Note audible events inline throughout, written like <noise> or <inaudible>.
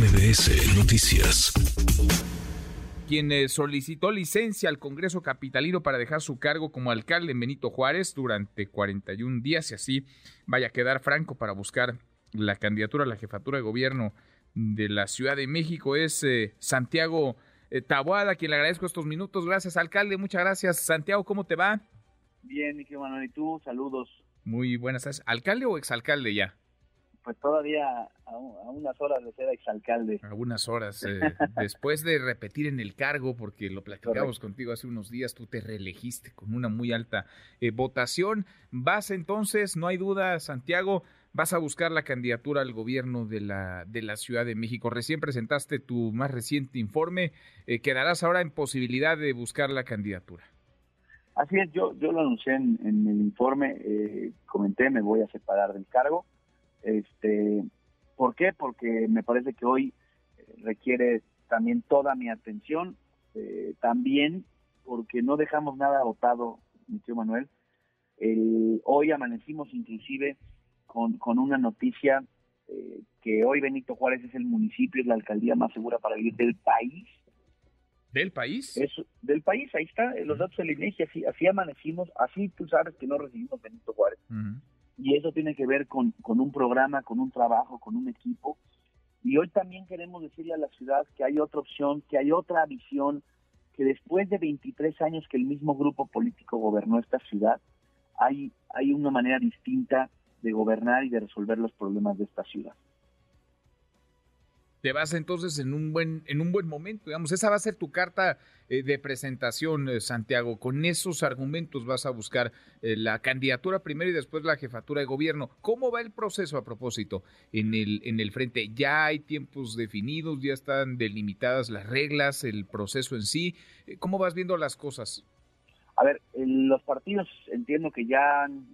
MBS Noticias. Quien eh, solicitó licencia al Congreso Capitalino para dejar su cargo como alcalde en Benito Juárez durante 41 días y así vaya a quedar franco para buscar la candidatura a la jefatura de gobierno de la Ciudad de México es eh, Santiago eh, Tabuada, quien le agradezco estos minutos. Gracias, alcalde. Muchas gracias. Santiago, ¿cómo te va? Bien, mi Manuel, ¿y tú? Saludos. Muy buenas tardes. ¿Alcalde o exalcalde ya? Pues todavía a, unas horas de ser exalcalde. A unas horas. Eh, <laughs> después de repetir en el cargo, porque lo platicamos contigo hace unos días, tú te reelegiste con una muy alta eh, votación. Vas entonces, no hay duda, Santiago, vas a buscar la candidatura al gobierno de la, de la Ciudad de México. Recién presentaste tu más reciente informe. Eh, ¿Quedarás ahora en posibilidad de buscar la candidatura? Así es, yo, yo lo anuncié en, el informe, eh, comenté, me voy a separar del cargo. Este, ¿Por qué? Porque me parece que hoy eh, requiere también toda mi atención, eh, también porque no dejamos nada votado, mi tío Manuel. hoy amanecimos inclusive con, con una noticia que hoy Benito Juárez es el municipio, es la alcaldía más segura para vivir del país ¿Del país? del país, ahí está, los datos del INEGI, así, así amanecimos, así tú sabes que no recibimos Benito Juárez. Y eso tiene que ver con, con un programa, con un trabajo, con un equipo. Y hoy también queremos decirle a la ciudad que hay otra opción, que hay otra visión, que después de 23 años que el mismo grupo político gobernó esta ciudad, hay, hay una manera distinta de gobernar y de resolver los problemas de esta ciudad te vas entonces en un buen, en un buen momento, digamos, esa va a ser tu carta eh, de presentación, eh, Santiago. Con esos argumentos vas a buscar eh, la candidatura primero y después la jefatura de gobierno. ¿Cómo va el proceso a propósito en el, en el frente? ¿Ya hay tiempos definidos? ¿Ya están delimitadas las reglas, el proceso en sí? ¿Cómo vas viendo las cosas? A ver, los partidos entiendo que ya han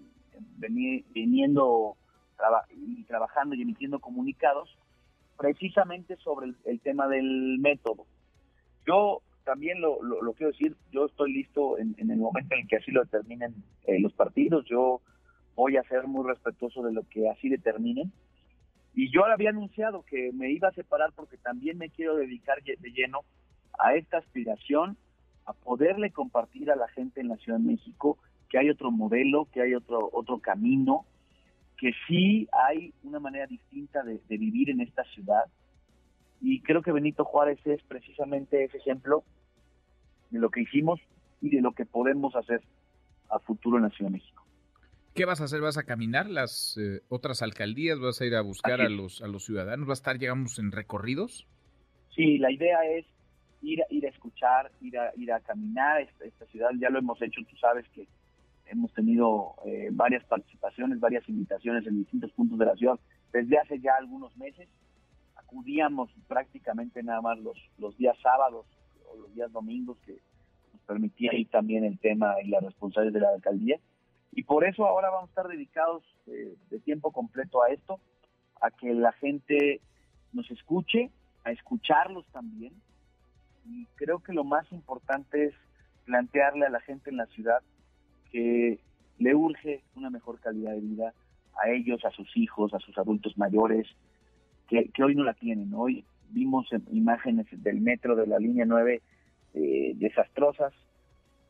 veniendo y trabajando y emitiendo comunicados precisamente sobre el, tema del método. Yo también lo, quiero decir, yo estoy listo en, el momento en que así lo determinen eh, los partidos, yo voy a ser muy respetuoso de lo que así determinen. Y yo había anunciado que me iba a separar porque también me quiero dedicar de lleno a esta aspiración, a poderle compartir a la gente en la Ciudad de México que hay otro modelo, que hay otro, otro camino, que sí hay una manera distinta de, vivir en esta ciudad. Y creo que Benito Juárez es precisamente ese ejemplo de lo que hicimos y de lo que podemos hacer a futuro en la Ciudad de México. ¿Qué vas a hacer? ¿Vas a caminar las eh, otras alcaldías? ¿Vas a ir a buscar a los, a los ciudadanos? ¿Va a estar, llegamos en recorridos? Sí, la idea es ir, ir a escuchar, ir a, ir a caminar esta, esta ciudad. Ya lo hemos hecho, tú sabes que hemos tenido eh, varias participaciones, varias invitaciones en distintos puntos de la ciudad desde hace ya algunos meses. Acudíamos prácticamente nada más los, los días sábados o los días domingos que nos permitía ir también el tema y las responsabilidades de la alcaldía. Y por eso ahora vamos a estar dedicados eh, de tiempo completo a esto, a que la gente nos escuche, a escucharlos también. Y creo que lo más importante es plantearle a la gente en la ciudad que le urge una mejor calidad de vida a ellos, a sus hijos, a sus adultos mayores, que, hoy no la tienen. Hoy vimos imágenes del metro de la línea 9 eh, desastrosas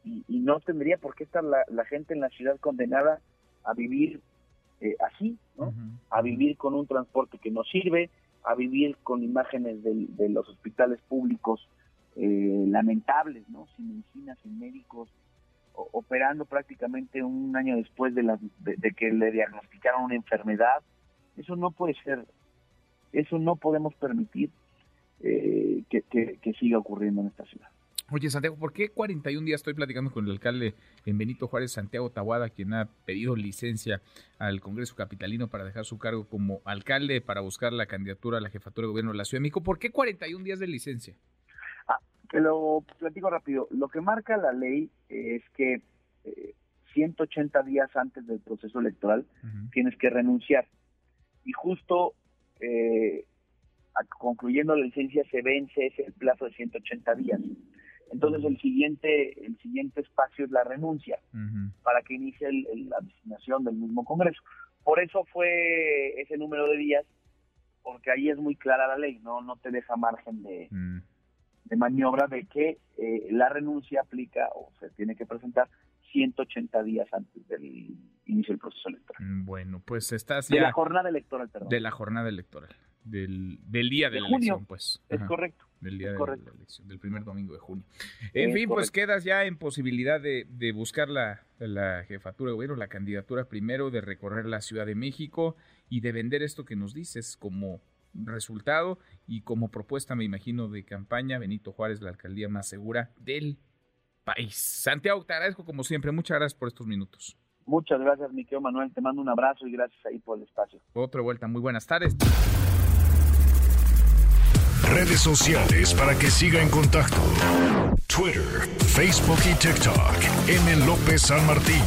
y, no tendría por qué estar la, gente en la ciudad condenada a vivir eh, así, ¿no? A vivir con un transporte que no sirve, a vivir con imágenes de, los hospitales públicos eh, lamentables, ¿no? Sin medicinas, sin médicos, operando prácticamente un año después de, la, de, que le diagnosticaron una enfermedad. Eso no puede ser, eso no podemos permitir eh, que, siga ocurriendo en esta ciudad. Oye, Santiago, ¿por qué 41 días estoy platicando con el alcalde en Benito Juárez, Santiago Tabuada, quien ha pedido licencia al Congreso Capitalino para dejar su cargo como alcalde para buscar la candidatura a la jefatura de gobierno de la Ciudad de México? ¿Por qué 41 días de licencia? Te lo platico rápido. Lo que marca la ley es que 180 eh, días antes del proceso electoral tienes que renunciar. Y justo eh, concluyendo la licencia se vence ese plazo de 180 días. Entonces el siguiente el siguiente espacio es la renuncia para que inicie la designación del mismo Congreso. Por eso fue ese número de días porque ahí es muy clara la ley, no, no te deja margen de, Mm. De maniobra de que eh, la renuncia aplica o se tiene que presentar 180 días antes del inicio del proceso electoral. Bueno, pues estás De ya la jornada electoral, perdón. de la jornada electoral, del, del día de, De la junio. elección, pues. Es Ajá, correcto. Del día de correcto. la elección, del primer domingo de junio. En Es fin, pues quedas ya en posibilidad de, de buscar la, la jefatura de gobierno, la candidatura primero, de recorrer la Ciudad de México y de vender esto que nos dices como resultado y como propuesta, me imagino, de campaña, Benito Juárez, la alcaldía más segura del país. Santiago, te agradezco como siempre. Muchas gracias por estos minutos. Muchas gracias, mi querido Manuel. Te mando un abrazo y gracias ahí por el espacio. Otra vuelta, muy buenas tardes. Redes sociales para que siga en contacto: Twitter, Facebook y TikTok. M. López San Martín.